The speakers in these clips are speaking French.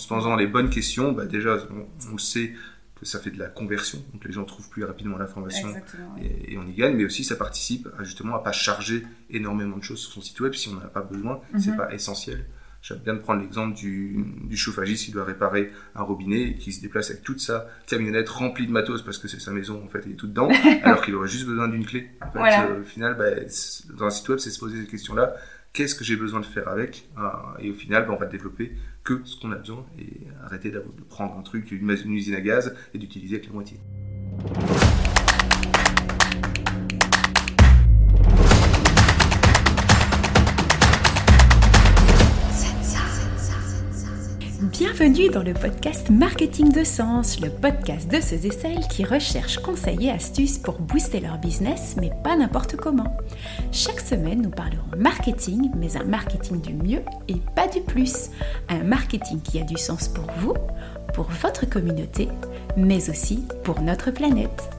se posant les bonnes questions, bah déjà, on, le sait que ça fait de la conversion, donc les gens trouvent plus rapidement l'information et, on y gagne, mais aussi ça participe à, justement à pas charger énormément de choses sur son site web si on n'en a pas besoin, c'est mhm. pas essentiel. J'aime bien de prendre l'exemple du, du chauffagiste qui doit réparer un robinet et qui se déplace avec toute sa camionnette remplie de matos parce que c'est sa maison en fait, il est tout dedans, alors qu'il aurait juste besoin d'une clé. En fait, euh, au final, bah, dans un site web, c'est se poser ces questions-là. Qu'est-ce que j'ai besoin de faire avec? Euh, Et au final, bah, on va développer que ce qu'on a besoin et arrêter de prendre un truc, une, usine à gaz et d'utiliser avec la moitié. Bienvenue dans le podcast Marketing de Sens, le podcast de ceux et celles qui recherchent conseils et astuces pour booster leur business, mais pas n'importe comment. Chaque semaine, nous parlerons marketing, mais un marketing du mieux et pas du plus. Un marketing qui a du sens pour vous, pour votre communauté, mais aussi pour notre planète.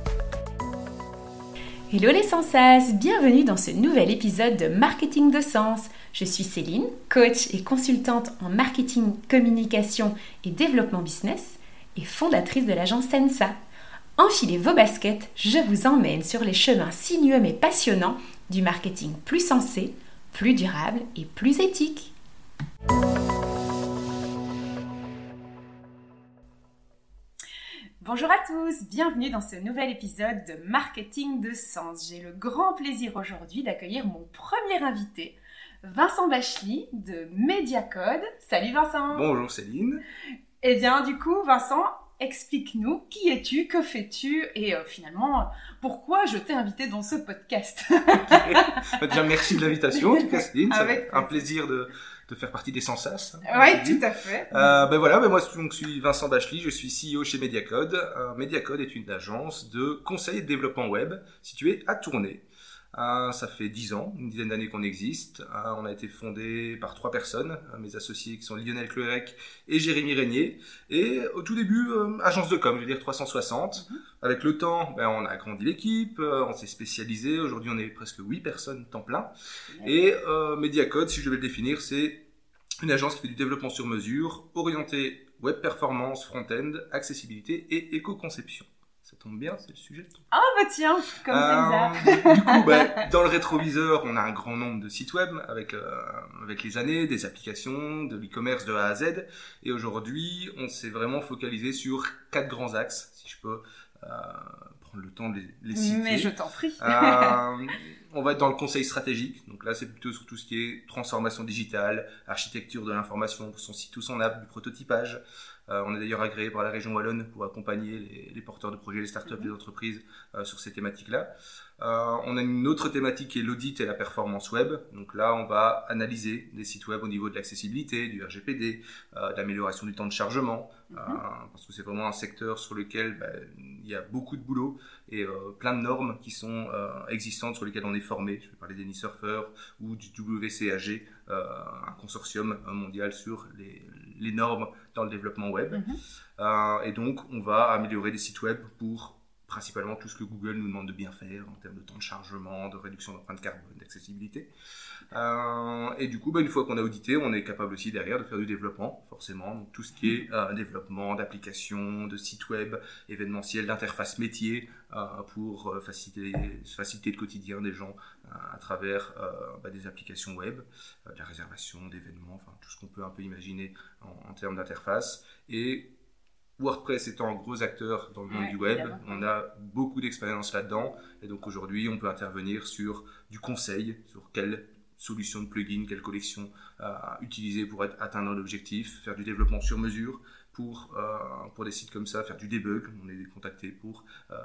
Hello les Sensas, bienvenue dans ce nouvel épisode de Marketing de Sens. Je suis Céline, coach et consultante en marketing, communication et développement business et fondatrice de l'agence Sensa. Enfilez vos baskets, je vous emmène sur les chemins sinueux mais passionnants du marketing plus sensé, plus durable et plus éthique. Bonjour à tous, bienvenue dans ce nouvel épisode de Marketing de Sens. J'ai le grand plaisir aujourd'hui d'accueillir mon premier invité, Vincent Bachely de Mediacode. Salut Vincent Bonjour Céline Eh bien du coup Vincent, explique-nous qui es-tu, que fais-tu et euh, finalement pourquoi je t'ai invité dans ce podcast? Déjà merci de l'invitation en tout cas Céline, c'est un plaisir de, faire partie des Sensas. Hein, oui, tout à fait. Euh, ben voilà, ben moi je suis Vincent Bachely, je suis CEO chez Mediacode. Euh, Mediacode est une agence de conseil et de développement web située à Tournai. Euh, ça fait dix ans, une dizaine d'années qu'on existe. Euh, on a été fondé par trois personnes, euh, mes associés qui sont Lionel Clerec et Jérémy Régnier. Et au tout début, agence de com, je veux dire 360. Mhm. Avec le temps, ben, on a agrandi l'équipe, on s'est spécialisé. Aujourd'hui, on est presque huit personnes temps plein. Et Mediacode, si je devais le définir, c'est une agence qui fait du développement sur mesure, orienté web performance, front-end, accessibilité et éco-conception. Ça tombe bien, c'est le sujet. Ah bah tiens, comme ça. Euh, du coup, bah, dans le rétroviseur, on a un grand nombre de sites web avec euh, avec les années, des applications, de l'e-commerce de A à Z. Et aujourd'hui, on s'est vraiment focalisé sur quatre grands axes, si je peux euh, prendre le temps de les, les citer. Mais je t'en prie. on va être dans le conseil stratégique. Donc là, c'est plutôt sur tout ce qui est transformation digitale, architecture de l'information, son site ou son app, du prototypage. Euh, on est d'ailleurs agréé par la région Wallonne pour accompagner les, porteurs de projets, les startups, mhm. les entreprises euh, sur ces thématiques-là. Euh, on a une autre thématique qui est l'audit et la performance web. Donc là, on va analyser des sites web au niveau de l'accessibilité, du RGPD, de l'amélioration du temps de chargement, mhm. parce que c'est vraiment un secteur sur lequel bah, il y a beaucoup de boulot et plein de normes qui sont existantes sur lesquelles on est formé. Je vais parler des Surfer ou du WCAG, un consortium mondial sur les, les normes dans le développement web. Mhm. Euh, et donc, on va améliorer des sites web pour principalement tout ce que Google nous demande de bien faire en termes de temps de chargement, de réduction d'empreinte carbone, d'accessibilité. Euh, et du coup, bah, une fois qu'on a audité, on est capable aussi derrière de faire du développement, forcément. Donc tout ce qui est euh, développement d'applications, de sites web, événementiels, d'interfaces métiers euh, pour faciliter, le quotidien des gens à travers bah, des applications web, de la réservation d'événements, enfin tout ce qu'on peut un peu imaginer en, en termes d'interface. Et WordPress étant un gros acteur dans le monde du web, on a beaucoup d'expérience là-dedans. Et donc aujourd'hui, on peut intervenir sur du conseil, sur quelle solution de plugin, quelle collection euh, utiliser pour atteindre l'objectif, faire du développement sur mesure pour, euh, pour des sites comme ça, faire du debug. On est contacté pour euh,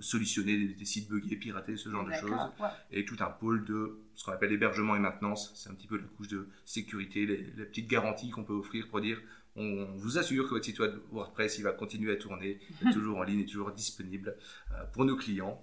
solutionner des, sites buggés, pirater, ce genre de choses. Et tout un pôle de ce qu'on appelle hébergement et maintenance. C'est un petit peu la couche de sécurité, les, les petites garanties qu'on peut offrir pour dire on vous assure que votre site web WordPress il va continuer à tourner, est toujours en ligne, est toujours disponible euh, pour nos clients.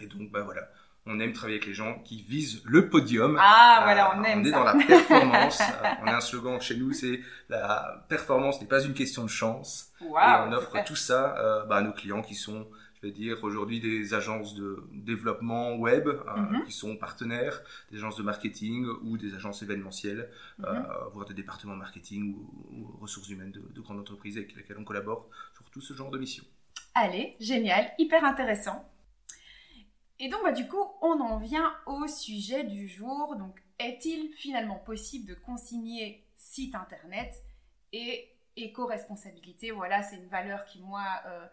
Et donc, bah voilà, on aime travailler avec les gens qui visent le podium. Ah, voilà, on euh, aime On est dans la performance. Euh, on a un slogan chez nous, c'est la performance n'est pas une question de chance. et on offre tout ça bah, à nos clients qui sont je vais dire aujourd'hui des agences de développement web Mhm. qui sont partenaires, des agences de marketing ou des agences événementielles, Mhm. euh, voire des départements marketing ou, ou ressources humaines de, de grandes entreprises avec lesquelles on collabore sur tout ce genre de mission. Allez, génial, hyper intéressant. Et donc, bah, du coup, on en vient au sujet du jour. Donc, est-il finalement possible de consigner site internet et éco-responsabilité? Voilà, c'est une valeur qui, moi, euh, euh,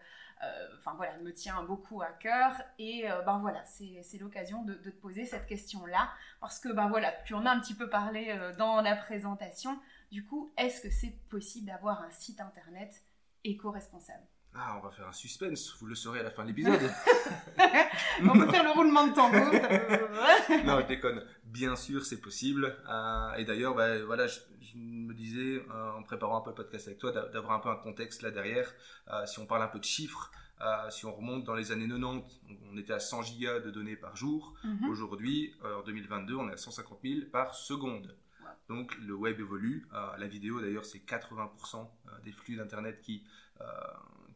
enfin voilà, me tient beaucoup à cœur. Et euh, ben voilà, c'est l'occasion de, de te poser cette question-là. Parce que, ben voilà, tu en as un petit peu parlé euh, dans la présentation. Du coup, est-ce que c'est possible d'avoir un site internet éco-responsable? Ah, on va faire un suspense, vous le saurez à la fin de l'épisode. On peut faire le roulement de tambour. non, je déconne. Bien sûr, c'est possible. Euh, et d'ailleurs, bah, voilà, je, je me disais, euh, en préparant un peu le podcast avec toi, d'a- d'avoir un peu un contexte là derrière. Euh, si on parle un peu de chiffres, si on remonte dans les années 90, on était à 100 gigas de données par jour. Mhm. Aujourd'hui, en 2022, on est à 150 000 par seconde. Donc le web évolue. Euh, la vidéo, d'ailleurs, c'est 80% des flux d'Internet qui, euh,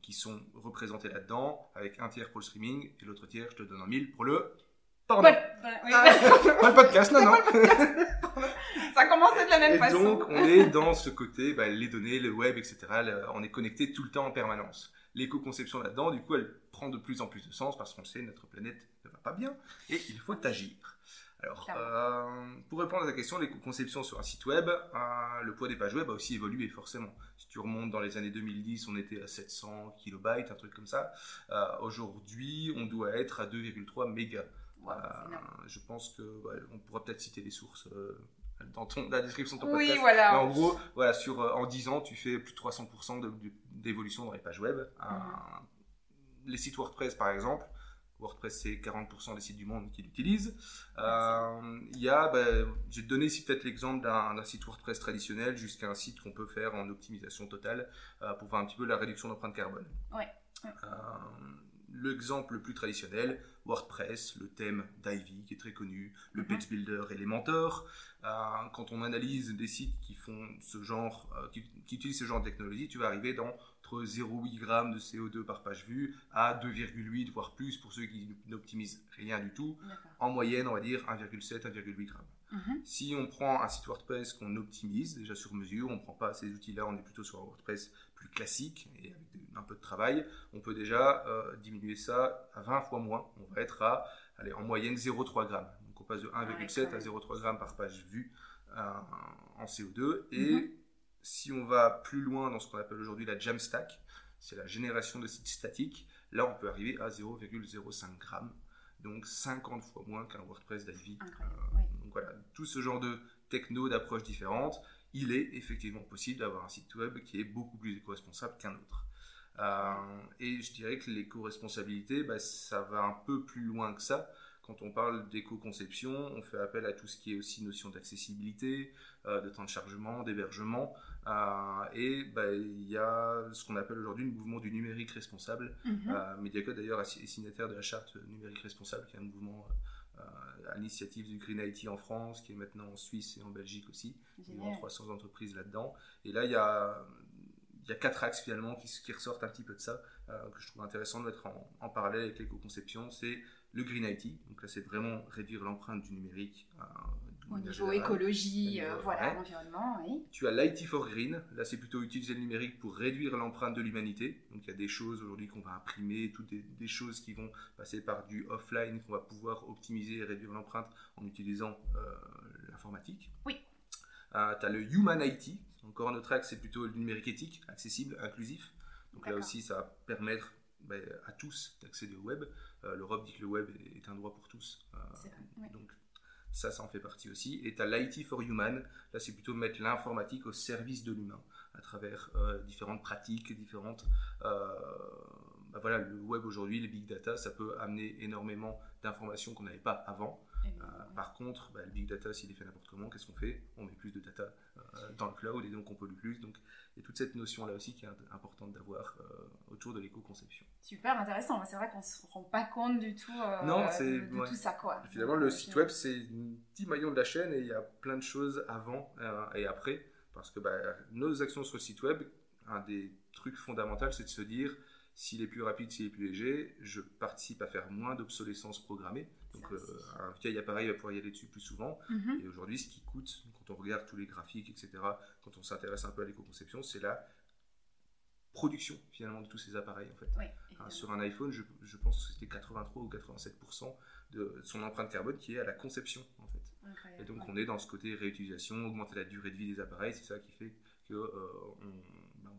qui sont représentés là-dedans, avec un tiers pour le streaming et l'autre tiers, je te donne en 1000 pour le... Pardon bah, oui. Ah, Pas le podcast, non, non Ça commence de la même Et façon. donc, on est dans ce côté, bah, les données, le web, etc. On est connecté tout le temps en permanence. L'éco-conception là-dedans, du coup, elle prend de plus en plus de sens parce qu'on le sait, notre planète ne va pas bien et il faut agir. Alors, euh, pour répondre à ta question, l'éco-conception sur un site web, euh, le poids des pages web a aussi évolué forcément. Si tu remontes dans les années 2010, on était à 700 kilobytes, un truc comme ça. Euh, Aujourd'hui, on doit être à 2,3 mégas. Je pense que ouais, on pourra peut-être citer les sources dans ton, la description de ton Oui, podcast. Mais voilà. en gros, voilà, sur, en 10 ans, tu fais plus de 300% de- de- d'évolution dans les pages web. Euh, les sites WordPress, par exemple, WordPress, c'est 40% des sites du monde qui l'utilisent. Euh, Il y a, ben, te donner ici peut-être l'exemple d'un site WordPress traditionnel jusqu'à un site qu'on peut faire en optimisation totale euh, pour voir un petit peu la réduction d'empreinte carbone. Ouais, ouais. Euh, L'exemple le plus traditionnel, WordPress, le thème d'Ivy qui est très connu, le Mhm. Page Builder et les mentors. Euh, quand on analyse des sites qui font ce genre, qui, qui utilisent ce genre de technologie, tu vas arriver dans 0,8 g de CO2 par page vue à 2,8 voire plus pour ceux qui n'optimisent rien du tout. En moyenne, on va dire 1,7, 1,8 g. Si on prend un site WordPress qu'on optimise déjà sur mesure, on ne prend pas ces outils-là, on est plutôt sur un WordPress plus classique et avec un peu de travail, on peut déjà euh, diminuer ça à 20 fois moins. On va être à, allez, en moyenne 0,3 g. Donc on passe de 1,7 quand à même. 0,3 g par page vue euh, en CO2. Et Mhm. Si on va plus loin dans ce qu'on appelle aujourd'hui la Jamstack, c'est la génération de sites statiques, là on peut arriver à 0,05 g. Donc 50 fois moins qu'un WordPress d'Ivy euh, oui. donc voilà, tout ce genre de techno, d'approches différentes, il est effectivement possible d'avoir un site web qui est beaucoup plus éco-responsable qu'un autre. Euh, et je dirais que l'éco-responsabilité, bah, ça va un peu plus loin que ça. Quand on parle d'éco-conception, on fait appel à tout ce qui est aussi notion d'accessibilité, euh, de temps de chargement, d'hébergement. Euh, et bah, il y a ce qu'on appelle aujourd'hui le mouvement du numérique responsable, Mhm. euh, Mediacode d'ailleurs est signataire de la charte numérique responsable, qui est un mouvement euh, à l'initiative du Green IT en France, qui est maintenant en Suisse et en Belgique aussi. Il y a Génial. 300 entreprises là-dedans. Et là, il y a, il y a quatre axes finalement qui, qui ressortent un petit peu de ça, euh, que je trouve intéressant de mettre en, en parallèle avec l'éco-conception. C'est le Green IT. Donc là, c'est vraiment réduire l'empreinte du numérique. euh, Au niveau écologie, euh, voilà, ouais. environnement, oui. Tu as l'IT for Green, là c'est plutôt utiliser le numérique pour réduire l'empreinte de l'humanité. Donc il y a des choses aujourd'hui qu'on va imprimer, toutes des, des choses qui vont passer par du offline, qu'on va pouvoir optimiser et réduire l'empreinte en utilisant euh, l'informatique. Oui. tu as le Human IT, encore un autre axe, c'est plutôt le numérique éthique, accessible, inclusif. Donc là aussi ça va permettre ben, à tous d'accéder au web. Euh, L'Europe dit que le web est, un droit pour tous. Euh, C'est vrai, oui. donc ça, ça en fait partie aussi. Et tu as l'IT for Human. Là, c'est plutôt mettre l'informatique au service de l'humain à travers euh, différentes pratiques, différentes. euh, bah voilà, le web aujourd'hui, les big data, ça peut amener énormément d'informations qu'on n'avait pas avant. Et, Euh, par contre, bah, le big data, s'il est fait n'importe comment, qu'est-ce qu'on fait? On met plus de data euh, dans le cloud et donc on pollue plus. Donc, il y a toute cette notion-là aussi qui est importante d'avoir euh, autour de l'éco-conception. Super intéressant. C'est vrai qu'on se rend pas compte du tout euh, Non, de, c'est- de ouais. tout ça, quoi. Finalement, le site web, c'est un petit maillon de la chaîne et il y a plein de choses avant euh, et après. Parce que bah, nos actions sur le site web, un des trucs fondamentaux, c'est de se dire s'il est plus rapide, s'il est plus léger, je participe à faire moins d'obsolescence programmée. Donc un vieil appareil va pouvoir y aller dessus plus souvent. Mhm. Et aujourd'hui, ce qui coûte, quand on regarde tous les graphiques, etc., quand on s'intéresse un peu à l'éco-conception, c'est la production finalement de tous ces appareils en fait. Oui, Hein, sur un iPhone, je, je pense que c'était 83 ou 87% de son empreinte carbone qui est à la conception en fait. Incroyable. Et donc Ouais. on est dans ce côté réutilisation, augmenter la durée de vie des appareils, c'est ça qui fait que euh, on,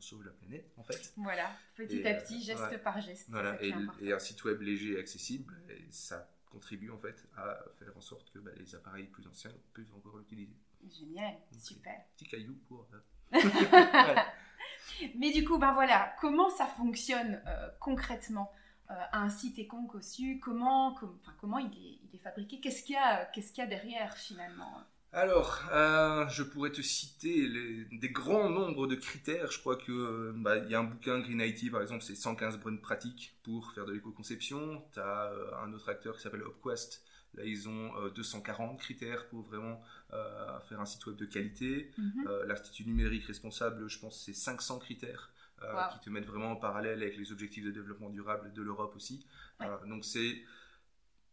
on sauve la planète en fait. Voilà, petit Et, à euh, petit, geste ouais. par geste. Voilà, et, est un site web léger et accessible, et ça contribue en fait à faire en sorte que bah, les appareils plus anciens peuvent encore l'utiliser. Génial, super. Petit caillou pour. euh, Mais du coup, ben voilà, comment ça fonctionne euh, concrètement euh, un site éco-conçu Comment, com- enfin, comment il est, il est fabriqué? Qu'est-ce qu'il y a, qu'est-ce qu'il y a derrière finalement? Alors, euh, je pourrais te citer les- des grands nombres de critères. Je crois que euh, bah, y a un bouquin Green IT par exemple, c'est 115 bonnes pratiques pour faire de l'éco-conception. Tu as un autre acteur qui s'appelle Opquest. Là, ils ont euh, 240 critères pour vraiment euh, faire un site web de qualité. Mhm. Euh, L'Institut numérique responsable, je pense, c'est 500 critères euh, Wow. qui te mettent vraiment en parallèle avec les objectifs de développement durable de l'Europe aussi. Ouais. Euh, donc c'est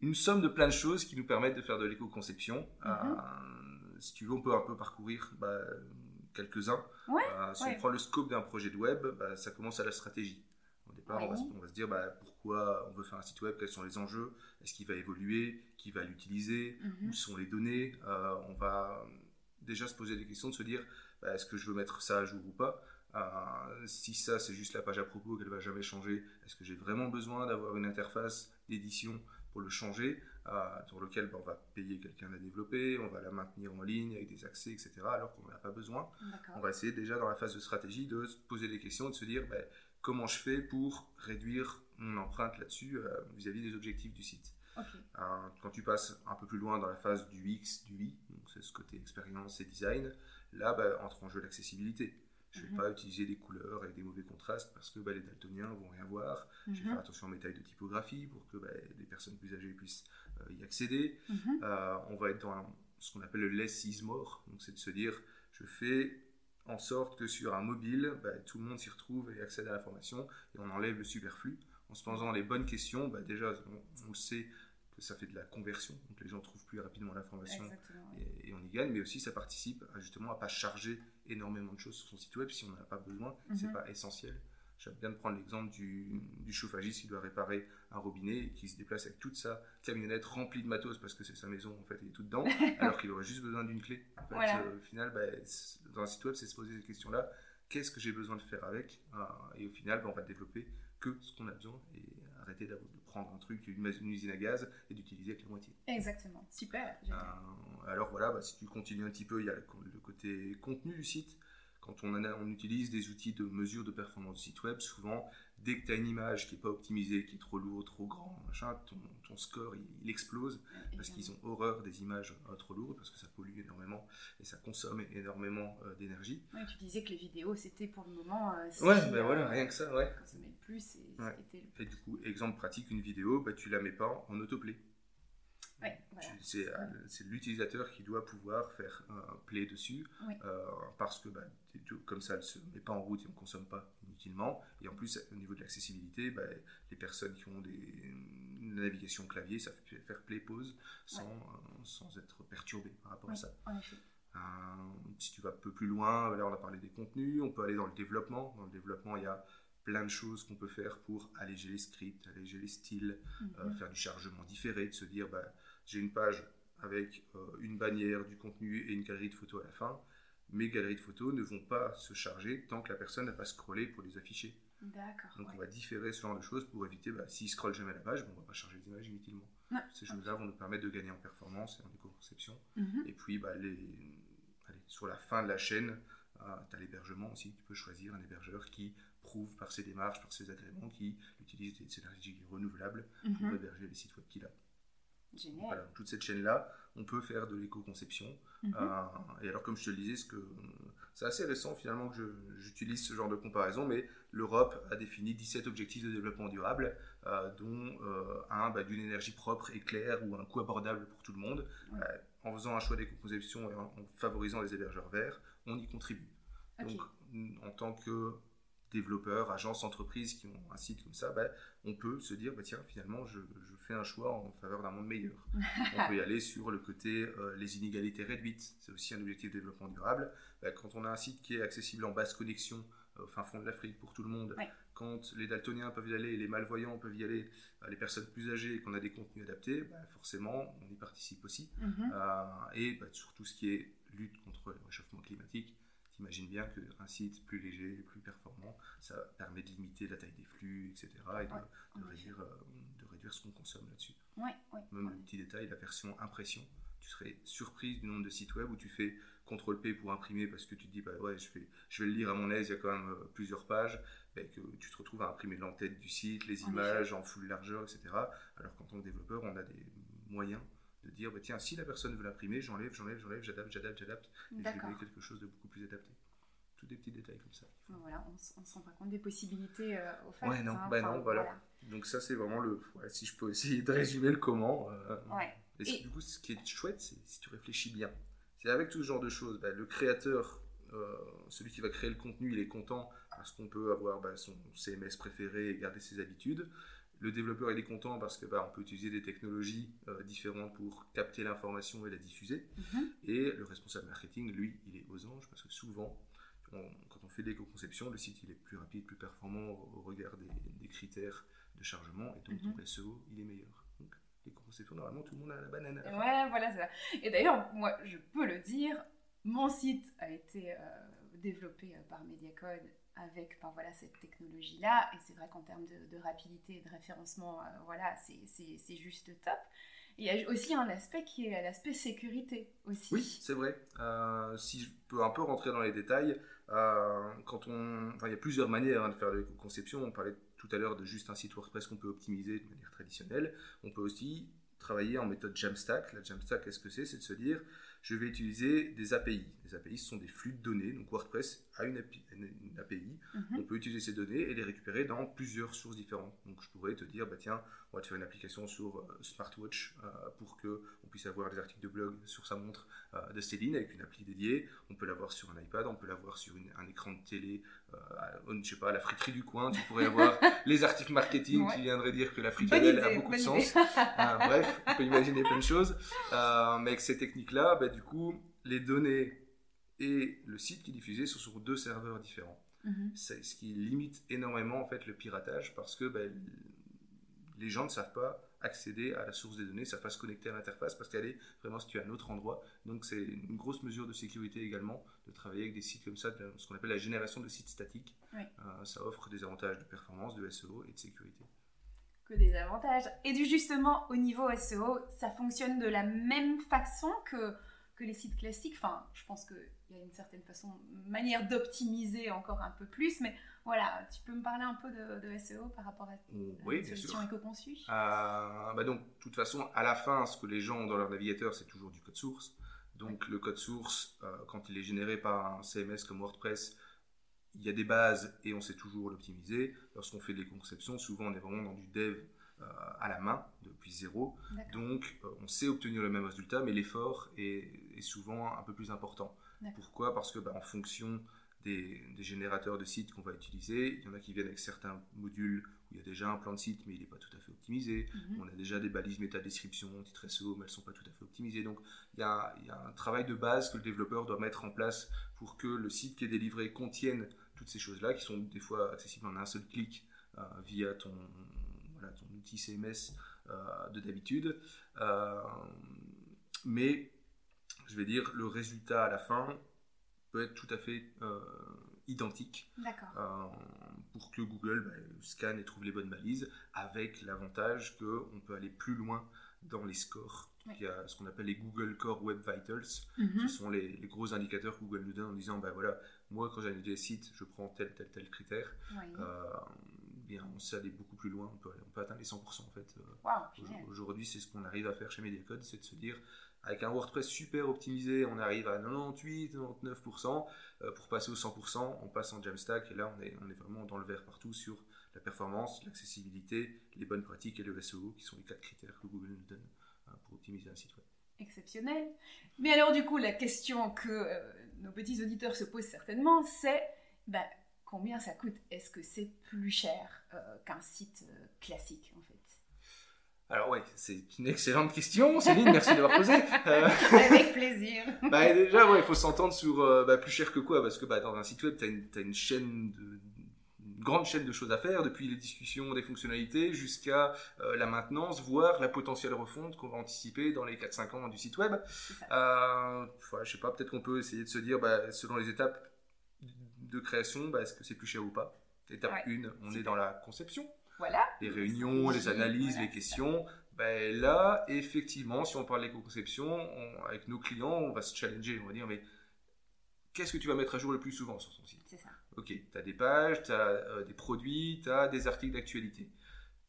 une somme de plein de choses qui nous permettent de faire de l'éco-conception. Mhm. Euh, si tu veux, on peut un peu parcourir bah, quelques-uns. Ouais, Euh, si ouais. on prend le scope d'un projet de web, bah, ça commence à la stratégie. Au départ, on, va, se- Ouais. on va se dire bah, pourquoi on veut faire un site web, quels sont les enjeux, est-ce qu'il va évoluer, qui va l'utiliser, Mhm. où sont les données? Euh, on va déjà se poser des questions, de se dire bah, est-ce que je veux mettre ça à jour ou pas? Euh, Si ça, c'est juste la page à propos qu'elle va jamais changer, est-ce que j'ai vraiment besoin d'avoir une interface d'édition pour le changer, sur lequel bah, on va payer quelqu'un à la développer, on va la maintenir en ligne avec des accès, etc., alors qu'on n'en a pas besoin on va essayer déjà dans la phase de stratégie de se poser des questions, de se dire ben, comment je fais pour réduire mon empreinte là-dessus euh, vis-à-vis des objectifs du site. Euh, quand tu passes un peu plus loin dans la phase du X, du I, donc c'est ce côté expérience et design, là ben, entre en jeu l'accessibilité. Je ne vais Mhm. pas utiliser des couleurs et des mauvais contrastes parce que ben, les daltoniens vont rien voir. Je vais Mhm. faire attention à mes tailles de typographie pour que ben, les personnes plus âgées puissent y accéder. Mhm. Euh, on va être dans ce qu'on appelle le less is more. Donc, c'est de se dire, je fais en sorte que sur un mobile, bah, tout le monde s'y retrouve et accède à l'information et on enlève le superflu. En se posant les bonnes questions, bah, déjà, on, on le sait que ça fait de la conversion. Donc, les gens trouvent plus rapidement l'information ouais. et, et on y gagne, mais aussi ça participe à, justement à pas charger énormément de choses sur son site web si on n'en a pas besoin, c'est Mhm. pas essentiel. J'aime bien de prendre l'exemple du, du chauffagiste qui doit réparer un robinet et qui se déplace avec toute sa camionnette remplie de matos parce que c'est sa maison en fait, il est tout dedans, alors qu'il aurait juste besoin d'une clé. En fait, Voilà. euh, au final, bah, dans un site web, c'est se poser ces questions-là. Qu'est-ce que j'ai besoin de faire avec Euh, Et au final, bah, on va développer que ce qu'on a besoin et arrêter de prendre un truc, une, une usine à gaz et d'utiliser avec la moitié. Exactement. Super. Euh, alors voilà, bah, si tu continues un petit peu, il y a le, le côté contenu du site. Quand on, en a- on utilise des outils de mesure de performance du site web, souvent, dès que tu as une image qui n'est pas optimisée, qui est trop lourde, trop grand, machin, ton, ton score il, il explose parce qu'ils ont horreur des images euh, trop lourdes, parce que ça pollue énormément et ça consomme énormément euh, d'énergie. Ouais, tu disais que les vidéos, c'était pour le moment. euh, Ouais, ben euh, voilà, rien que ça, ouais. consommait le plus et Ouais. le Et du coup, exemple pratique, une vidéo, bah, tu la mets pas en autoplay. Voilà. C'est euh, c'est l'utilisateur qui doit pouvoir faire un play dessus Oui. euh, parce que bah, comme ça elle se met pas en route et on consomme pas inutilement et en plus au niveau de l'accessibilité bah, les personnes qui ont des navigation clavier ça fait faire play pause sans, euh, sans être perturbé par rapport à ça en effet. Euh, si tu vas un peu plus loin là on a parlé des contenus on peut aller dans le développement dans le développement il y a plein de choses qu'on peut faire pour alléger les scripts alléger les styles euh, Mhm. faire du chargement différé, de se dire bah, j'ai une page avec euh, une bannière, du contenu et une galerie de photos à la fin. Mes galeries de photos ne vont pas se charger tant que la personne n'a pas scrollé pour les afficher. D'accord. Donc ouais. on va différer ce genre de choses pour éviter, bah, s'il scrolle jamais la page, on va pas charger les images inutilement. Ouais, Ces choses-là vont nous permettre de gagner en performance et en éco-conception. Mhm. Et puis bah, les, allez, sur la fin de la chaîne, tu as l'hébergement aussi. Tu peux choisir un hébergeur qui prouve par ses démarches, par ses agréments, qui utilise des énergies renouvelables pour Mhm. héberger les sites web qu'il a. Génial. Voilà, toute cette chaîne-là, on peut faire de l'éco-conception. Mhm. Euh, et alors, comme je te le disais, ce c'est assez récent finalement que j'utilise ce genre de comparaison, mais l'Europe a défini 17 objectifs de développement durable, euh, dont euh, un bah, d'une énergie propre et claire ou un coût abordable pour tout le monde. En faisant un choix d'éco-conception et en, en favorisant les hébergeurs verts, on y contribue. Donc, en tant que développeurs, agences, entreprises qui ont un site comme ça, bah, on peut se dire, bah, tiens, finalement, je, fais un choix en faveur d'un monde meilleur. on peut y aller sur le côté euh, les inégalités réduites. C'est aussi un objectif de développement durable. Bah, quand on a un site qui est accessible en basse connexion euh, au fin fond de l'Afrique pour tout le monde, quand les daltoniens peuvent y aller, les malvoyants peuvent y aller, euh, les personnes plus âgées et qu'on a des contenus adaptés, forcément, on y participe aussi. Mhm. et sur tout ce qui est lutte contre le réchauffement climatique, Imagine bien qu'un site plus léger, plus performant, ça permet de limiter la taille des flux, etc. et de, réduire, euh, de réduire ce qu'on consomme là-dessus. Même le petit détail, la version impression. Tu serais surprise du nombre de sites web où tu fais CTRL-P pour imprimer parce que tu te dis, bah ouais, je, fais, je vais le lire à mon aise, il y a quand même euh, plusieurs pages, et que tu te retrouves à imprimer l'entête du site, les images en full largeur, etc. Alors qu'en tant que développeur, on a des moyens de dire bah, tiens, si la personne veut l'imprimer, j'enlève, j'enlève, j'enlève, j'adapte, j'adapte, j'adapte, et je vais quelque chose de beaucoup plus adapté. Tous des petits détails comme ça. Voilà, on ne se rend pas compte des possibilités euh, offertes. Ouais, non, hein, bah non, voilà. Donc, ça, c'est vraiment le. si je peux essayer de résumer le comment. Euh, ouais. Et, du coup, ce qui est chouette, c'est si tu réfléchis bien. C'est avec tout ce genre de choses, bah, le créateur, euh, celui qui va créer le contenu, il est content parce qu'on peut avoir bah, son CMS préféré et garder ses habitudes. Le développeur il est content parce que bah, on peut utiliser des technologies euh, différentes pour capter l'information et la diffuser. Mhm. Et le responsable marketing, lui, il est aux anges parce que souvent, quand on fait l'éco-conception, le site il est plus rapide, plus performant au, regard des, critères de chargement et donc le SEO il est meilleur. Donc l'éco-conception, normalement tout le monde a la banane. ouais, voilà ça. Et d'ailleurs, moi je peux le dire, mon site a été euh, développé euh, par Mediacode avec voilà, cette technologie-là. Et c'est vrai qu'en termes de, rapidité et de référencement, euh, voilà, c'est juste top. Il y a aussi un aspect qui est l'aspect sécurité aussi. Oui, c'est vrai. Euh, si je peux un peu rentrer dans les détails, euh, quand on, il y a plusieurs manières hein, de faire l'éco-conception. On parlait tout à l'heure de juste un site WordPress qu'on peut optimiser de manière traditionnelle. On peut aussi travailler en méthode Jamstack. La Jamstack, qu'est-ce que c'est? C'est de se dire, je vais utiliser des API. Les API, ce sont des flux de données. Donc WordPress a une API. Mhm. On peut utiliser ces données et les récupérer dans plusieurs sources différentes. Donc je pourrais te dire, bah, tiens, on va te faire une application sur euh, Smartwatch euh, pour qu'on puisse avoir des articles de blog sur sa montre euh, de Céline avec une appli dédiée. On peut l'avoir sur un iPad, on peut l'avoir sur un écran de télé, je sais pas, la friterie du coin. Tu pourrais avoir les articles marketing qui viendraient dire que la fricadelle a beaucoup de sens. bref, on peut imaginer plein de choses. mais avec ces techniques-là, bah, du coup, les données et le site qui est diffusé sont sur deux serveurs différents. Mhm. C'est ce qui limite énormément en fait le piratage parce que ben, les gens ne savent pas accéder à la source des données, ne savent pas se connecter à l'interface parce qu'elle est vraiment située à un autre endroit. Donc c'est une grosse mesure de sécurité également de travailler avec des sites comme ça, ce qu'on appelle la génération de sites statiques. Euh, ça offre des avantages de performance, de SEO et de sécurité que des avantages. Et du justement, au niveau SEO, ça fonctionne de la même façon que, que les sites classiques? Enfin, je pense qu'il y a une certaine façon, manière d'optimiser encore un peu plus, mais voilà, tu peux me parler un peu de, SEO par rapport à, oui, solution éco-conçue? Euh, bah Donc, de toute façon, à la fin, ce que les gens ont dans leur navigateur, c'est toujours du code source. Donc, le code source, euh, quand il est généré par un CMS comme WordPress, il y a des bases et on sait toujours l'optimiser. Lorsqu'on fait des conceptions, souvent on est vraiment dans du dev euh, à la main depuis zéro. Donc on sait obtenir le même résultat, mais l'effort est, est, souvent un peu plus important. Pourquoi? Parce que bah, en fonction des, générateurs de sites qu'on va utiliser. Il y en a qui viennent avec certains modules où il y a déjà un plan de site, mais il n'est pas tout à fait optimisé. Mhm. On a déjà des balises méta-description, titres SEO, mais elles ne sont pas tout à fait optimisées. Donc il y, a, un travail de base que le développeur doit mettre en place pour que le site qui est délivré contienne toutes ces choses-là, qui sont des fois accessibles en un seul clic euh, via ton, ton outil CMS euh, de d'habitude. Euh, mais je vais dire, le résultat à la fin peut être tout à fait euh, identique euh, pour que Google bah, scanne et trouve les bonnes balises, avec l'avantage qu'on peut aller plus loin dans les scores. Il y a ce qu'on appelle les Google Core Web Vitals. Mhm. Ce sont les, gros indicateurs que Google nous donne en disant, bah voilà, moi quand j'analyse des sites, je prends tel, tel, tel critère. Euh, bien, on sait aller beaucoup plus loin, on peut, on peut atteindre les 100% en fait. Aujourd'hui, c'est ce qu'on arrive à faire chez Mediacode, c'est de se dire, avec un WordPress super optimisé, on arrive à 98, 99%. Euh, pour passer au 100%, on passe en Jamstack et là, on est, on est vraiment dans le vert partout sur la performance, l'accessibilité, les bonnes pratiques et le SEO, qui sont les quatre critères que Google nous donne euh, pour optimiser un site web. Exceptionnel. Mais alors, du coup, la question que euh, nos petits auditeurs se posent certainement, c'est bah, combien ça coûte? Est-ce que c'est plus cher qu'un site classique en fait? Alors ouais, c'est une excellente question, Céline, merci d'avoir posé. Avec plaisir. bah, déjà, ouais, il faut s'entendre sur bah, plus cher que quoi, parce que bah, dans un site web, tu as, une chaîne de, grande chaîne de choses à faire, depuis les discussions des fonctionnalités jusqu'à euh, la maintenance, voire la potentielle refonte qu'on va anticiper dans les 4-5 ans du site web. Euh, je sais pas, peut-être qu'on peut essayer de se dire, bah, selon les étapes de création, bah, est-ce que c'est plus cher ou pas? Étape 1, on est dans la conception. Voilà. Les réunions, les analyses, les questions. Ben là, effectivement, si on parle d'éco-conception, avec nos clients, on va se challenger, on va dire, mais qu'est-ce que tu vas mettre à jour le plus souvent sur ton site? C'est ça. Ok, tu as des pages, tu as euh, des produits, tu as des articles d'actualité.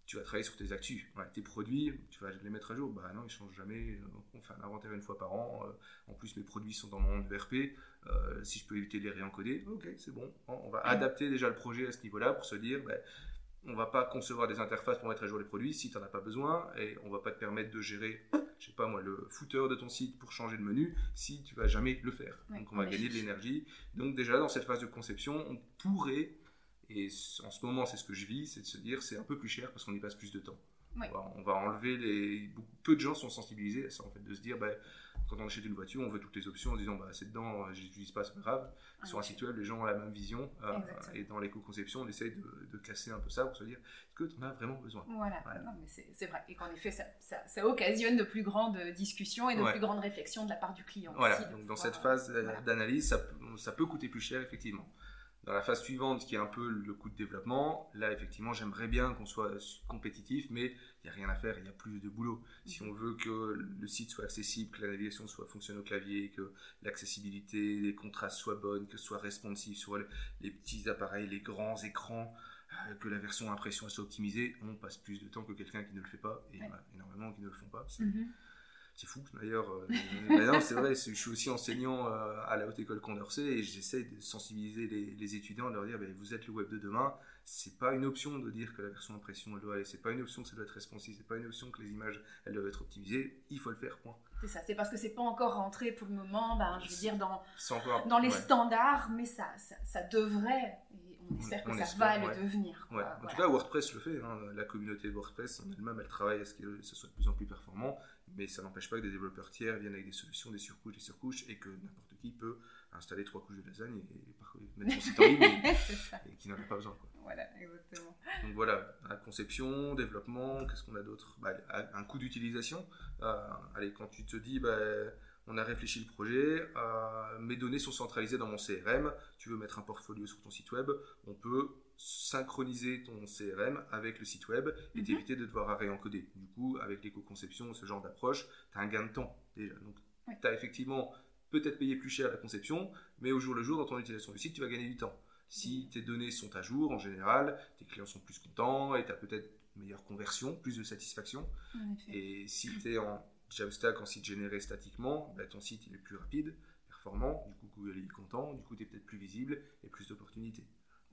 Tu vas travailler sur tes actus. tes produits, tu vas les mettre à jour. Bah non, ils ne changent jamais. Euh, on fait un inventaire une fois par an. Euh, en plus, mes produits sont dans mon ERP. si je peux éviter de les réencoder, ok, c'est bon. On va adapter déjà le projet à ce niveau-là pour se dire, bah, on va pas concevoir des interfaces pour mettre à jour les produits si tu n'en as pas besoin et on va pas te permettre de gérer, je sais pas moi, le footer de ton site pour changer de menu si tu vas jamais le faire. Donc on va gagner de l'énergie. Donc déjà dans cette phase de conception, on pourrait, et en ce moment c'est ce que je vis, c'est de se dire c'est un peu plus cher parce qu'on y passe plus de temps. On, va, enlever les. peu de gens sont sensibilisés à ça en fait, de se dire bah, quand on achète une voiture, on veut toutes les options en disant bah, c'est dedans, je n'utilise pas, c'est pas grave. Sur un site web, les gens ont la même vision. Euh, et dans l'éco-conception, on essaye de, casser un peu ça pour se dire est-ce que tu en as vraiment besoin Voilà, c'est vrai. Et qu'en effet, ça, ça, occasionne de plus grandes discussions et de plus grandes réflexions de la part du client. Voilà, donc dans cette phase d'analyse, ça, ça peut coûter plus cher, effectivement. Dans la phase suivante, qui est un peu le coût de développement, là, effectivement, j'aimerais bien qu'on soit compétitif, mais il n'y a rien à faire, il y a plus de boulot. Si on veut que le site soit accessible, que la navigation soit fonctionne au clavier, que l'accessibilité, les contrastes soient bonnes, que ce soit responsive sur les petits appareils, les grands écrans, euh, que la version impression soit optimisée, on passe plus de temps que quelqu'un qui ne le fait pas, et il y en a énormément qui ne le font pas. Mm-hmm c'est fou d'ailleurs. Euh, c'est vrai, je suis aussi enseignant euh, à la haute école Condorcet et j'essaie de sensibiliser les, étudiants, de leur dire ben, vous êtes le web de demain. C'est pas une option de dire que la version impression elle doit aller, c'est pas une option que ça doit être responsive, c'est pas une option que les images elles doivent être optimisées. Il faut le faire, point. C'est ça, c'est parce que c'est pas encore rentré pour le moment, ben, je veux dire, dans, dans les standards, mais ça, ça, devrait, et on espère que ça va le devenir. En tout cas, WordPress le fait, hein. la communauté de WordPress en elle-même, elle travaille à ce que ce soit de plus en plus performant mais ça n'empêche pas que des développeurs tiers viennent avec des solutions, des surcouches, des surcouches, et que n'importe qui peut installer trois couches de lasagne et, mettre son site en ligne et, qui n'en a pas besoin. Voilà, exactement. Donc voilà, la conception, développement, qu'est-ce qu'on a d'autre? Bah, Un coût d'utilisation. Euh, allez, quand tu te dis, bah, on a réfléchi le projet, euh, mes données sont centralisées dans mon CRM, tu veux mettre un portfolio sur ton site web, on peut synchroniser ton CRM avec le site web et mhm. t'éviter de devoir réencoder. Du coup, avec l'éco-conception, ce genre d'approche, tu as un gain de temps déjà. Donc, tu as effectivement peut-être payé plus cher la conception, mais au jour le jour, dans ton utilisation du site, tu vas gagner du temps. Si mhm. tes données sont à jour, en général, tes clients sont plus contents et tu as peut-être meilleure conversion, plus de satisfaction. Et si tu es en Jamstack, en site généré statiquement, bah, ton site il est plus rapide, performant, du coup Google est content, du coup tu es peut-être plus visible et plus d'opportunités.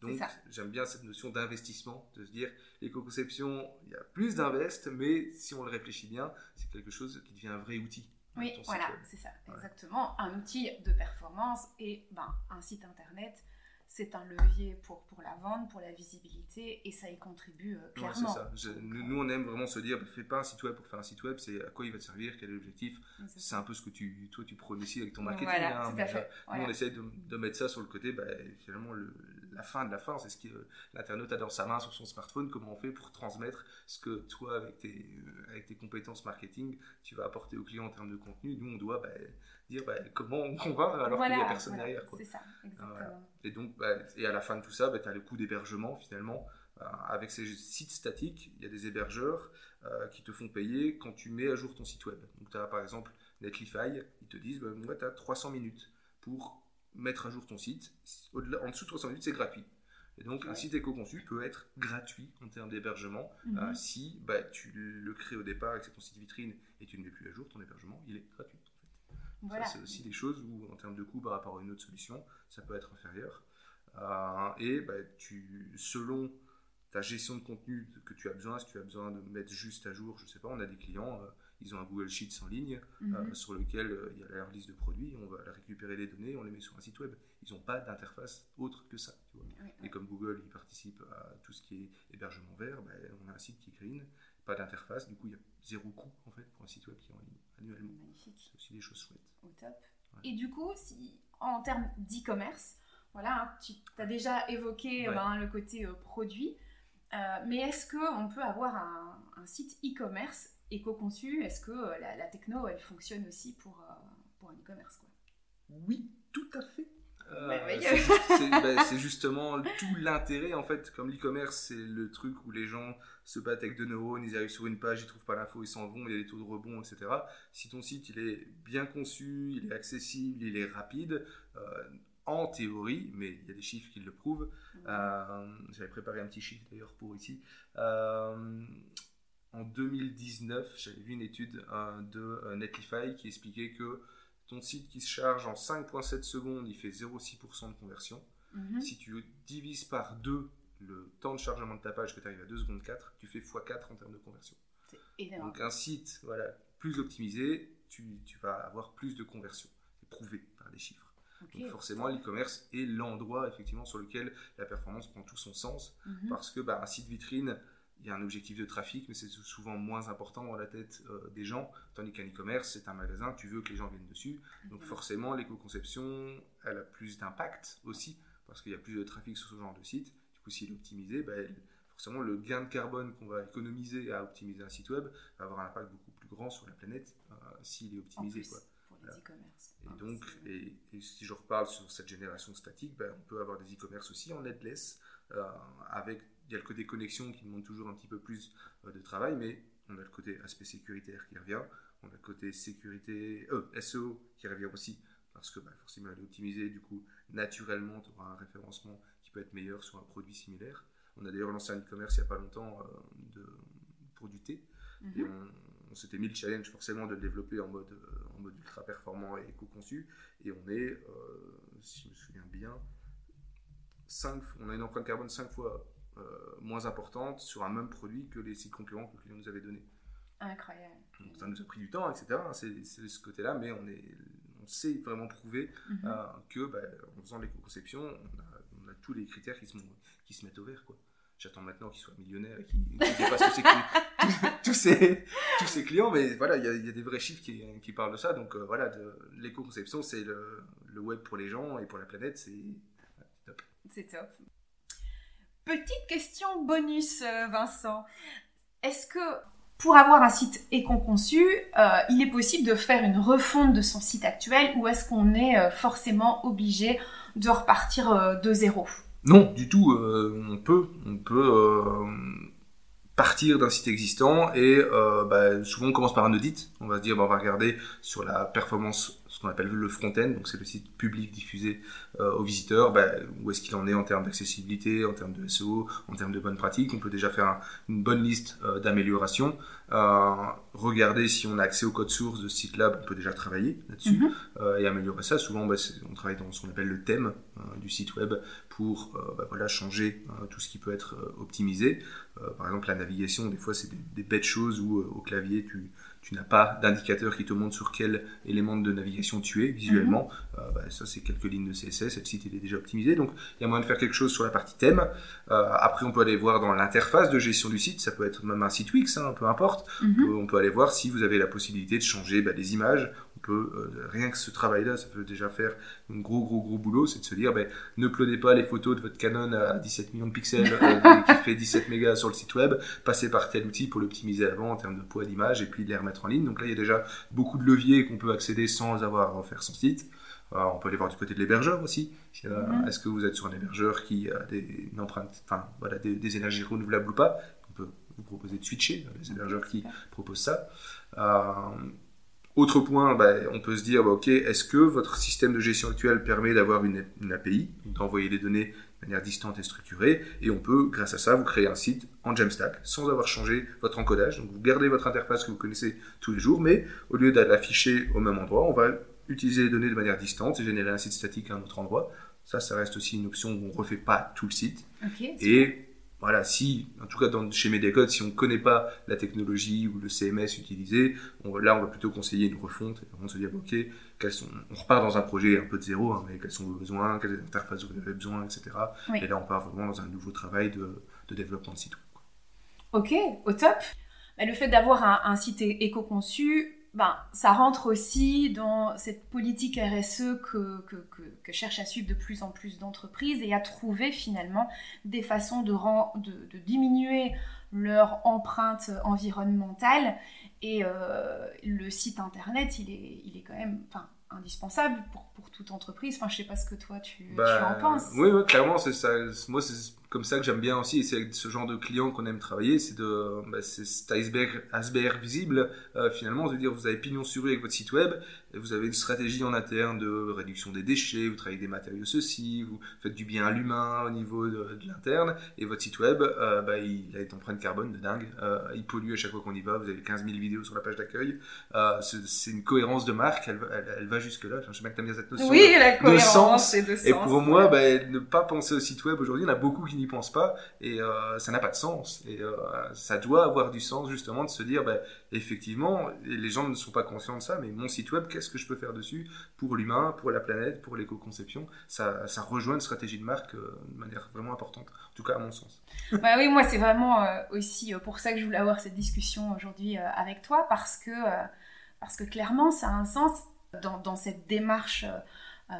Donc, j'aime bien cette notion d'investissement, de se dire, l'éco-conception, il y a plus d'invest, mais si on le réfléchit bien, c'est quelque chose qui devient un vrai outil. Oui, voilà, c'est ça, exactement. Un outil de performance et ben, un site internet c'est un levier pour, pour la vente, pour la visibilité, et ça y contribue euh, clairement. ça. nous, on aime vraiment se dire, bah, fais pas un site web pour faire un site web, c'est à quoi il va te servir, quel est l'objectif. C'est un peu ce que tu, toi, tu prônes aussi avec ton marketing. Voilà, hein, tout à fait. Nous, on essaye de, de, mettre ça sur le côté, bah, finalement, le, la fin de la fin, c'est ce que l'internaute a dans sa main sur son smartphone, comment on fait pour transmettre ce que toi, avec tes, euh, avec tes compétences marketing, tu vas apporter au client en termes de contenu. Nous, on doit bah, dire bah, comment on convainc alors qu'il n'y a personne derrière. C'est ça, exactement. Et donc, bah, et à la fin de tout ça, tu as le coût d'hébergement finalement. Euh, avec ces sites statiques, il y a des hébergeurs euh, qui te font payer quand tu mets à jour ton site web. Donc, tu as par exemple Netlify, ils te disent, moi, tu as 300 minutes pour mettre à jour ton site. en dessous de 300 minutes, c'est gratuit. Et donc, un site éco-conçu peut être gratuit en termes d'hébergement mhm. euh, si bah, tu le crées au départ et que c'est ton site vitrine et tu ne mets plus à jour, ton hébergement, il est gratuit. C'est aussi des choses où, en termes de coût par rapport à une autre solution, ça peut être inférieur. Euh, et bah, tu, selon ta gestion de contenu que tu as besoin, si tu as besoin de mettre juste à jour, je sais pas, on a des clients, euh, ils ont un Google Sheets en ligne Mhm. sur lequel il y a leur liste de produits, on va récupérer les données, on les met sur un site web. Ils n'ont pas d'interface autre que ça. tu vois. Ouais, Et comme Google il participe à tout ce qui est hébergement vert, ben, on a un site qui est clean, pas d'interface, du coup il y a zéro coût en fait pour un site web qui est en ligne annuellement. Magnifique. C'est aussi des choses chouettes. Au top. Ouais. Et du coup, si, en termes d'e-commerce, voilà, hein, tu as déjà évoqué Ouais. ben, le côté euh, produit, euh, mais est-ce qu'on peut avoir un, un site e-commerce éco-conçu? Est-ce que euh, la, la techno, elle fonctionne aussi pour, pour un e-commerce Oui, tout à fait. Euh, Merveilleux. c'est- ben, justement tout l'intérêt en fait. Comme l'e-commerce, c'est le truc où les gens se battent avec deux neurones, ils arrivent sur une page, ils trouvent pas l'info, ils s'en vont, il y a des taux de rebond, etc. Si ton site il est bien conçu, il est accessible, il est rapide, euh, en théorie, mais il y a des chiffres qui le prouvent. Euh, J'avais préparé un petit chiffre d'ailleurs pour ici. Euh, en 2019, j'avais vu une étude de Netlify qui expliquait que ton site qui se charge en 5.7 secondes, il fait 0,6% de conversion. Mhm. Si tu divises par 2 le temps de chargement de ta page, que tu arrives à 2 secondes 4, tu fais x4 en termes de conversion. C'est énorme. Donc un site voilà, plus optimisé, tu, tu vas avoir plus de conversion. C'est prouvé par les chiffres. Donc forcément, l'e-commerce est l'endroit effectivement sur lequel la performance prend tout son sens Mhm. parce que bah, un site vitrine, il y a un objectif de trafic, mais c'est souvent moins important dans la tête euh, des gens, tandis qu'un e-commerce, c'est un magasin, tu veux que les gens viennent dessus. Donc Mhm. forcément, l'éco-conception, elle a plus d'impact aussi, parce qu'il y a plus de trafic sur ce genre de site. Du coup, s'il est optimisé, elle- forcément, le gain de carbone qu'on va économiser à optimiser un site web va avoir un impact beaucoup plus grand sur la planète euh, s'il est En optimisé. plus, quoi. pour les Voilà. e-commerce. Et donc, et si je reparle sur cette génération statique, ben, on peut avoir des e-commerce aussi en headless, euh, avec, il y a le côté connexion qui demande toujours un petit peu plus euh, de travail, mais on a le côté aspect sécuritaire qui revient, on a le côté sécurité, euh, SEO qui revient aussi, parce que ben, forcément elle est optimisée, du coup, naturellement, tu auras un référencement qui peut être meilleur sur un produit similaire. On a d'ailleurs lancé un e-commerce il n'y a pas longtemps euh, de, pour du thé, et Mhm. on, on s'était mis le challenge forcément de le développer en mode, euh, en mode ultra performant et éco-conçu. Et on est, euh, si je me souviens bien, cinq, on a une empreinte carbone 5 fois moins importante sur un même produit que les sites concurrents que le client nous avait donné. Incroyable. Donc ça nous a pris du temps, etc. hein, C'est ce côté-là, mais on, est, on sait vraiment prouver Mhm. euh, que bah, en faisant l'éco-conception, on a, on a tous les critères qui se, qui se mettent au vert. quoi. J'attends maintenant qu'il soit millionnaire et qu'il qu'il dépasse tous tous, tous ses, tous ses clients, mais voilà, il y, a- il y a des vrais chiffres qui, qui parlent de ça. Donc euh, voilà, l'éco-conception, c'est le, le web pour les gens et pour la planète, c'est top. C'est top. Petite question bonus, euh, Vincent. Est-ce que pour avoir un site éco-conçu, euh, il est possible de faire une refonte de son site actuel ou est-ce qu'on est euh, forcément obligé de repartir de zéro? Non, du tout. on peut, on peut partir d'un site existant et bah, souvent on commence par un audit. On va se dire, bah, on va regarder sur la performance, ce qu'on appelle le front-end, donc c'est le site public diffusé euh, aux visiteurs, bah, où est-ce qu'il en est en termes d'accessibilité, en termes de SEO, en termes de bonnes pratiques? On peut déjà faire un- une bonne liste euh, d'améliorations. Euh, regarder si on a accès au code source de ce site-là, bah, on peut déjà travailler là-dessus Mhm. et améliorer ça. Souvent, bah, on travaille dans ce qu'on appelle le thème du site web pour bah, voilà, changer tout ce qui peut être optimisé. Par exemple, la navigation, des fois, c'est des, des bêtes choses où au clavier, tu, tu n'as pas d'indicateur qui te montre sur quel élément de navigation tu es visuellement. Euh, bah, ça, c'est quelques lignes de CSS le site il est déjà optimisé. Donc, il y a moyen de faire quelque chose sur la partie thème. Euh, après, on peut aller voir dans l'interface de gestion du site. Ça peut être même un site Wix, hein, peu importe. Mhm. On peut- on peut aller voir si vous avez la possibilité de changer bah, les images. On peut, euh, rien que ce travail-là, ça peut déjà faire un gros, gros, gros boulot. C'est de se dire, ben, ne uploadez pas les photos de votre Canon à 17 millions de pixels euh, qui fait 17 mégas sur le site web. Passez par tel outil pour l'optimiser avant en termes de poids d'image et puis de les remettre en ligne. Donc là, il y a déjà beaucoup de leviers qu'on peut accéder sans avoir à refaire son site. On peut aller voir du côté de l'hébergeur aussi. Euh, Mhm. Est-ce que vous êtes sur un hébergeur qui a des, une empreinte, enfin voilà, des, des énergies renouvelables ou pas? On peut vous proposer de switcher. Les hébergeurs qui proposent ça. Euh, autre point, bah, on peut se dire, bah, ok, est-ce que votre système de gestion actuel permet d'avoir une, une API, d'envoyer les données de manière distante et structurée, et on peut, grâce à ça, vous créer un site en Jamstack sans avoir changé votre encodage. Donc vous gardez votre interface que vous connaissez tous les jours, mais au lieu d'aller l'afficher au même endroit, on va utiliser les données de manière distante et générer un site statique à un autre endroit. Ça, ça reste aussi une option où on ne refait pas tout le site. Ok. Et voilà, si, en tout cas dans, chez Mediacode, si on ne connaît pas la technologie ou le CMS utilisé, là on va plutôt conseiller une refonte et on se dire ok, sont, on repart dans un projet un peu de zéro, hein, mais quels sont vos besoins, quelles interfaces vous avez besoin, etc. Et là on part vraiment dans un nouveau travail de, développement de site. Ok, au top. le fait d'avoir un, un site éco-conçu, ben, ça rentre aussi dans cette politique RSE que, que, que, cherchent à suivre de plus en plus d'entreprises et à trouver finalement des façons de, de, de diminuer leur empreinte environnementale. Et euh, le site internet, il est, il est quand même indispensable pour, pour, toute entreprise. Enfin, je sais pas ce que toi tu, tu bah, en penses. Oui, oui clairement, c'est ça. Moi, c'est comme ça que j'aime bien aussi, et c'est ce genre de client qu'on aime travailler, c'est de bah, cet iceberg, iceberg visible. Euh, finalement, dire, vous avez pignon sur rue avec votre site web, et vous avez une stratégie en interne de réduction des déchets, vous travaillez des matériaux ceci, vous faites du bien à l'humain au niveau de, l'interne, et votre site web, euh, bah, il a une empreinte carbone de dingue, euh, il pollue à chaque fois qu'on y va, vous avez 15 000 vidéos sur la page d'accueil, c'est une cohérence de marque, elle, elle, va jusque-là, je sais bien que tu bien cette notion oui, la cohérence de sens. Et, de et pour moi, bah, ne pas penser au site web aujourd'hui, il y en a beaucoup qui n'y pensent pas, et euh, ça n'a pas de sens. Et euh, ça doit avoir du sens justement de se dire, bah, effectivement, les gens ne sont pas conscients de ça, mais mon site web, qu'est-ce que je peux faire dessus pour l'humain, pour la planète, pour l'éco-conception? Ça, ça, rejoint une stratégie de marque euh, de manière vraiment importante, en tout cas à mon sens. Bah oui, moi c'est vraiment aussi pour ça que je voulais avoir cette discussion aujourd'hui avec toi, parce que, parce que clairement ça a un sens dans, dans cette démarche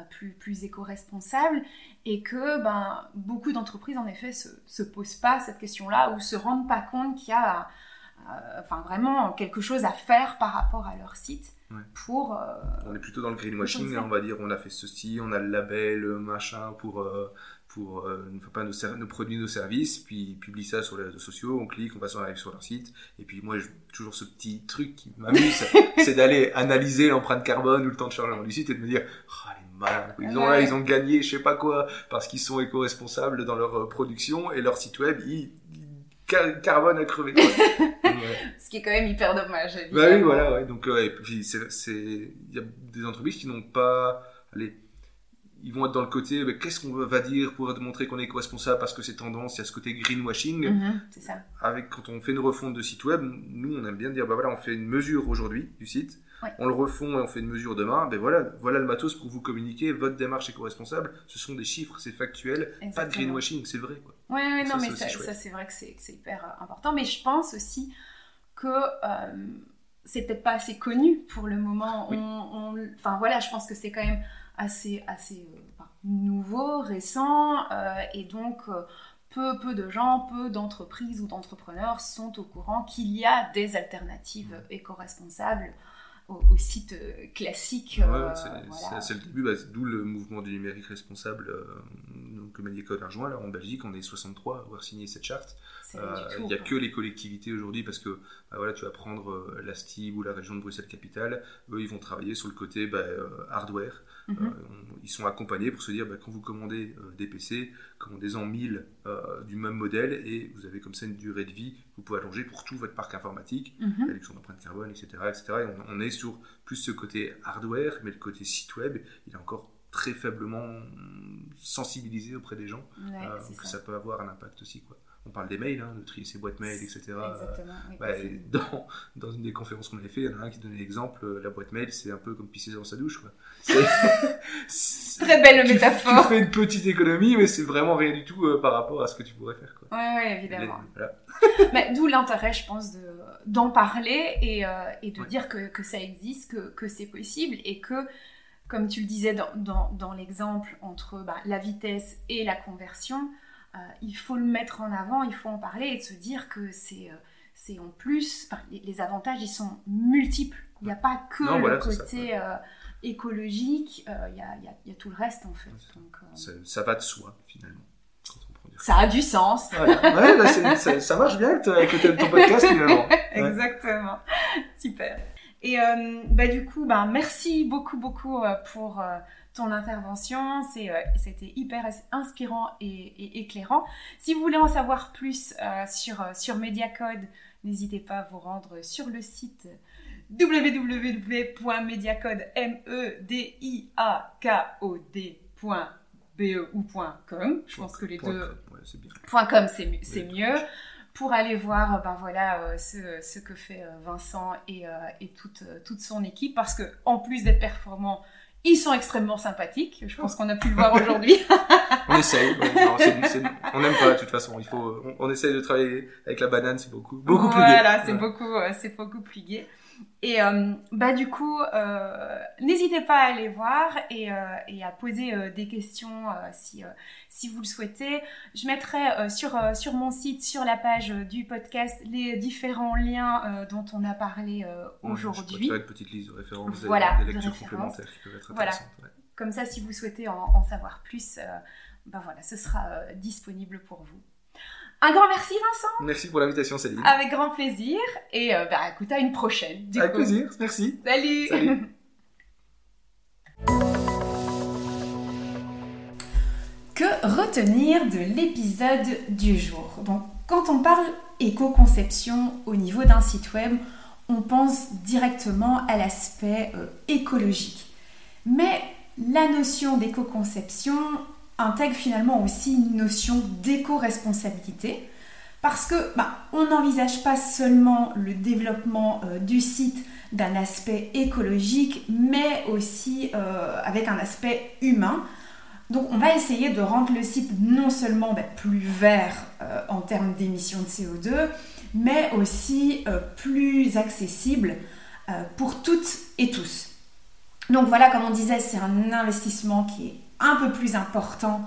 plus, plus éco-responsable et que ben, beaucoup d'entreprises en effet se, se posent pas cette question-là ou se rendent pas compte qu'il y a euh, enfin, vraiment quelque chose à faire par rapport à leur site. Pour, euh, on est plutôt dans le greenwashing, hein, on va dire on a fait ceci, on a le label, machin pour, pour pas nos, nos, produits, nos services, puis ils publient ça sur les réseaux sociaux, on clique, on va sur, sur leur site, et puis moi, j'ai toujours ce petit truc qui m'amuse, c'est d'aller analyser l'empreinte carbone ou le temps de chargement du site et de me dire, oh, ils ont, ils ont gagné je sais pas quoi parce qu'ils sont éco-responsables dans leur euh, production et leur site web, ils, carbone à crever. Ce qui est quand même hyper dommage. Bah oui, voilà, ouais. Donc, euh, puis c'est, il y a des entreprises qui n'ont pas, allez, ils vont être dans le côté, qu'est-ce qu'on va dire pour montrer qu'on est éco-responsable parce que c'est tendance, il y a ce côté greenwashing. Mhm, c'est ça. Avec, quand on fait une refonte de site web, nous, on aime bien dire, bah voilà, on fait une mesure aujourd'hui du site. On le refond et on fait une mesure demain, ben voilà, voilà le matos pour vous communiquer, votre démarche éco-responsable, ce sont des chiffres, c'est factuel, pas de greenwashing, c'est vrai. Oui, ouais, non, mais ça, c'est vrai que c'est hyper euh, important, mais je pense aussi que euh, c'est peut-être pas assez connu pour le moment. enfin voilà, je pense que c'est quand même assez, assez euh, nouveau, récent, et donc peu, peu de gens, peu d'entreprises ou d'entrepreneurs sont au courant qu'il y a des alternatives éco-responsables au, site euh, classique. Euh, c'est le début, bah, d'où le mouvement du numérique responsable euh, donc, le Code rejoint. Là, en Belgique, on est 63 à avoir signé cette charte. Il n'y a que les collectivités aujourd'hui parce que bah, voilà, tu vas prendre la STIB ou la région de Bruxelles-Capitale. Eux, ils vont travailler sur le côté bah, hardware. Mhm. ils sont accompagnés pour se dire quand vous commandez des PC, commandez-en 1000 du même modèle et vous avez comme ça une durée de vie vous pouvez allonger pour tout votre parc informatique, mhm. réduction d'empreinte carbone, etc. etc. Et on, est sur plus ce côté hardware, mais le côté site web, il est encore très faiblement sensibilisé auprès des gens. Euh, donc ça. peut avoir un impact aussi. Quoi. On parle des mails, hein, de trier ses boîtes mail, etc. Bah, dans, dans, une des conférences qu'on avait fait, il y en a un qui donnait l'exemple, euh, la boîte mail, c'est un peu comme pisser dans sa douche. Quoi. Très belle métaphore. Tu fais une petite économie, mais c'est vraiment rien du tout euh, par rapport à ce que tu pourrais faire. Quoi. Ouais, évidemment. D'où l'intérêt, je pense, de, d'en parler et, euh, et de dire que, que, ça existe, que, que c'est possible et que, comme tu le disais dans, dans, dans l'exemple entre bah, la vitesse et la conversion, euh, il faut le mettre en avant, il faut en parler et de se dire que c'est, c'est en plus, les, les, avantages, ils sont multiples. Il n'y a pas que le côté écologique, il y, a, y, a, tout le reste en fait. Donc, ça, ça va de soi finalement. Ça a du sens. Ouais, bah, ça, marche bien avec ton podcast finalement. Exactement. Super. Et euh, bah, du coup, bah, merci beaucoup, beaucoup euh, pour euh, ton intervention. C'était hyper inspirant et, éclairant. Si vous voulez en savoir plus sur, sur Mediacode, n'hésitez pas à vous rendre sur le site www.mediacode.com .be ou .com. Je pense que les deux com, ouais, c'est bien. .com c'est mi- c'est Oui. mieux pour aller voir ben voilà euh, ce, ce que fait euh, Vincent et, euh, et toute, euh, toute son équipe parce que en plus d'être performants ils sont extrêmement sympathiques je pense qu'on a pu le voir aujourd'hui On essaye. non, on n'aime pas de toute façon. Il faut, on, on essaye de travailler avec la banane, c'est beaucoup, beaucoup plus gai. voilà c'est beaucoup euh, c'est beaucoup plus gai et euh, bah du coup euh, n'hésitez pas à aller voir et, euh, et à poser des questions si si vous le souhaitez je mettrai sur sur mon site sur la page du podcast les différents liens dont on a parlé Ouais, aujourd'hui faire une petite liste de références, Voilà, des, de lectures références. complémentaires qui peuvent être Voilà. intéressantes. ouais. Comme ça, si vous souhaitez en, en savoir plus, ben voilà, ce sera disponible pour vous. Un grand merci Vincent, Merci pour l'invitation, Céline. avec grand plaisir. Et euh, bah, écoute, à une prochaine. du avec coup. plaisir, merci. Salut, Salut. Que retenir de l'épisode du jour? Quand on parle éco-conception au niveau d'un site web, on pense directement à l'aspect euh, écologique. Mais la notion d'éco-conception intègre finalement aussi une notion d'éco-responsabilité parce que bah, on n'envisage pas seulement le développement euh, du site d'un aspect écologique, mais aussi euh, avec un aspect humain. Donc on va essayer de rendre le site non seulement bah, plus vert euh, en termes d'émissions de CO2, mais aussi plus accessible pour toutes et tous. Donc voilà, comme on disait, c'est un investissement qui est un peu plus important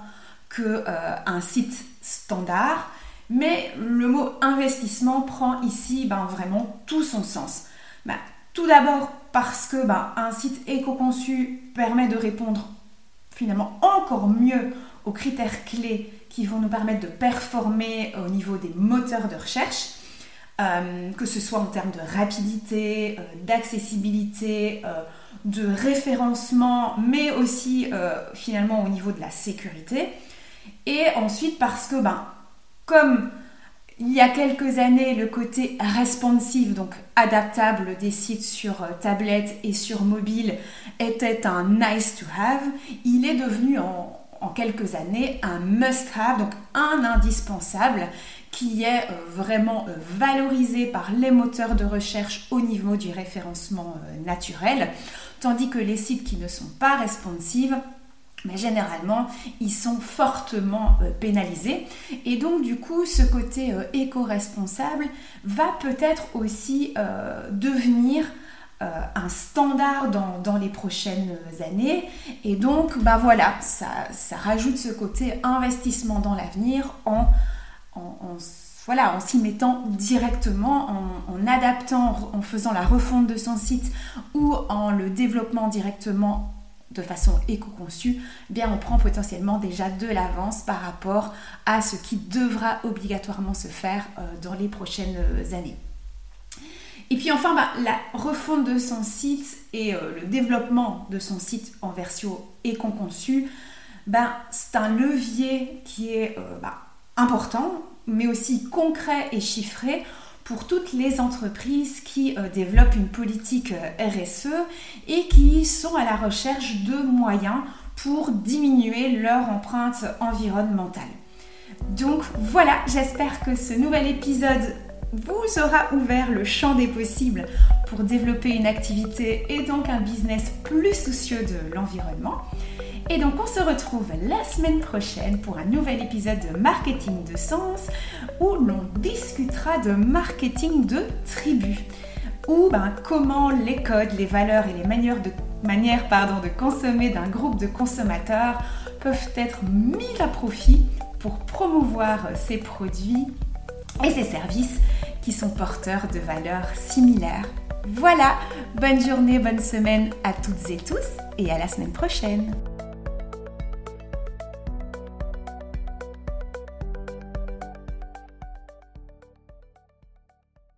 que euh, un site standard, mais le mot investissement prend ici ben, vraiment tout son sens. Ben, tout d'abord parce que ben, un site éco-conçu permet de répondre finalement encore mieux aux critères clés qui vont nous permettre de performer au niveau des moteurs de recherche, euh, que ce soit en termes de rapidité, euh, d'accessibilité, euh, de référencement, mais aussi finalement au niveau de la sécurité. Et ensuite parce que, ben, comme il y a quelques années, le côté responsive, donc adaptable des sites sur tablette et sur mobile, était un nice to have, il est devenu en, en quelques années un must have, donc un indispensable qui est euh, vraiment euh, valorisé par les moteurs de recherche au niveau du référencement euh, naturel, tandis que les sites qui ne sont pas responsives, mais généralement, ils sont fortement pénalisés. Et donc, du coup, ce côté éco-responsable va peut-être aussi devenir un standard dans, les prochaines années. Et donc, bah voilà, ça rajoute ce côté investissement dans l'avenir en, en, voilà, en s'y mettant directement, en, adaptant, en faisant la refonte de son site ou en le développement directement de façon éco-conçue, eh bien on prend potentiellement déjà de l'avance par rapport à ce qui devra obligatoirement se faire euh, dans les prochaines années. Et puis enfin, bah, la refonte de son site et euh, le développement de son site en version éco-conçue, bah, c'est un levier qui est euh, bah, important, mais aussi concret et chiffré pour toutes les entreprises qui euh, développent une politique euh, RSE et qui sont à la recherche de moyens pour diminuer leur empreinte environnementale. Donc voilà, j'espère que ce nouvel épisode vous aura ouvert le champ des possibles pour développer une activité et donc un business plus soucieux de l'environnement. Et donc on se retrouve la semaine prochaine pour un nouvel épisode de Marketing de Sens où l'on discutera de marketing de tribu. Ou ben, comment les codes, les valeurs et les manières de, pardon, de consommer d'un groupe de consommateurs peuvent être mis à profit pour promouvoir ces produits et ces services qui sont porteurs de valeurs similaires. Voilà, bonne journée, bonne semaine à toutes et tous et à la semaine prochaine.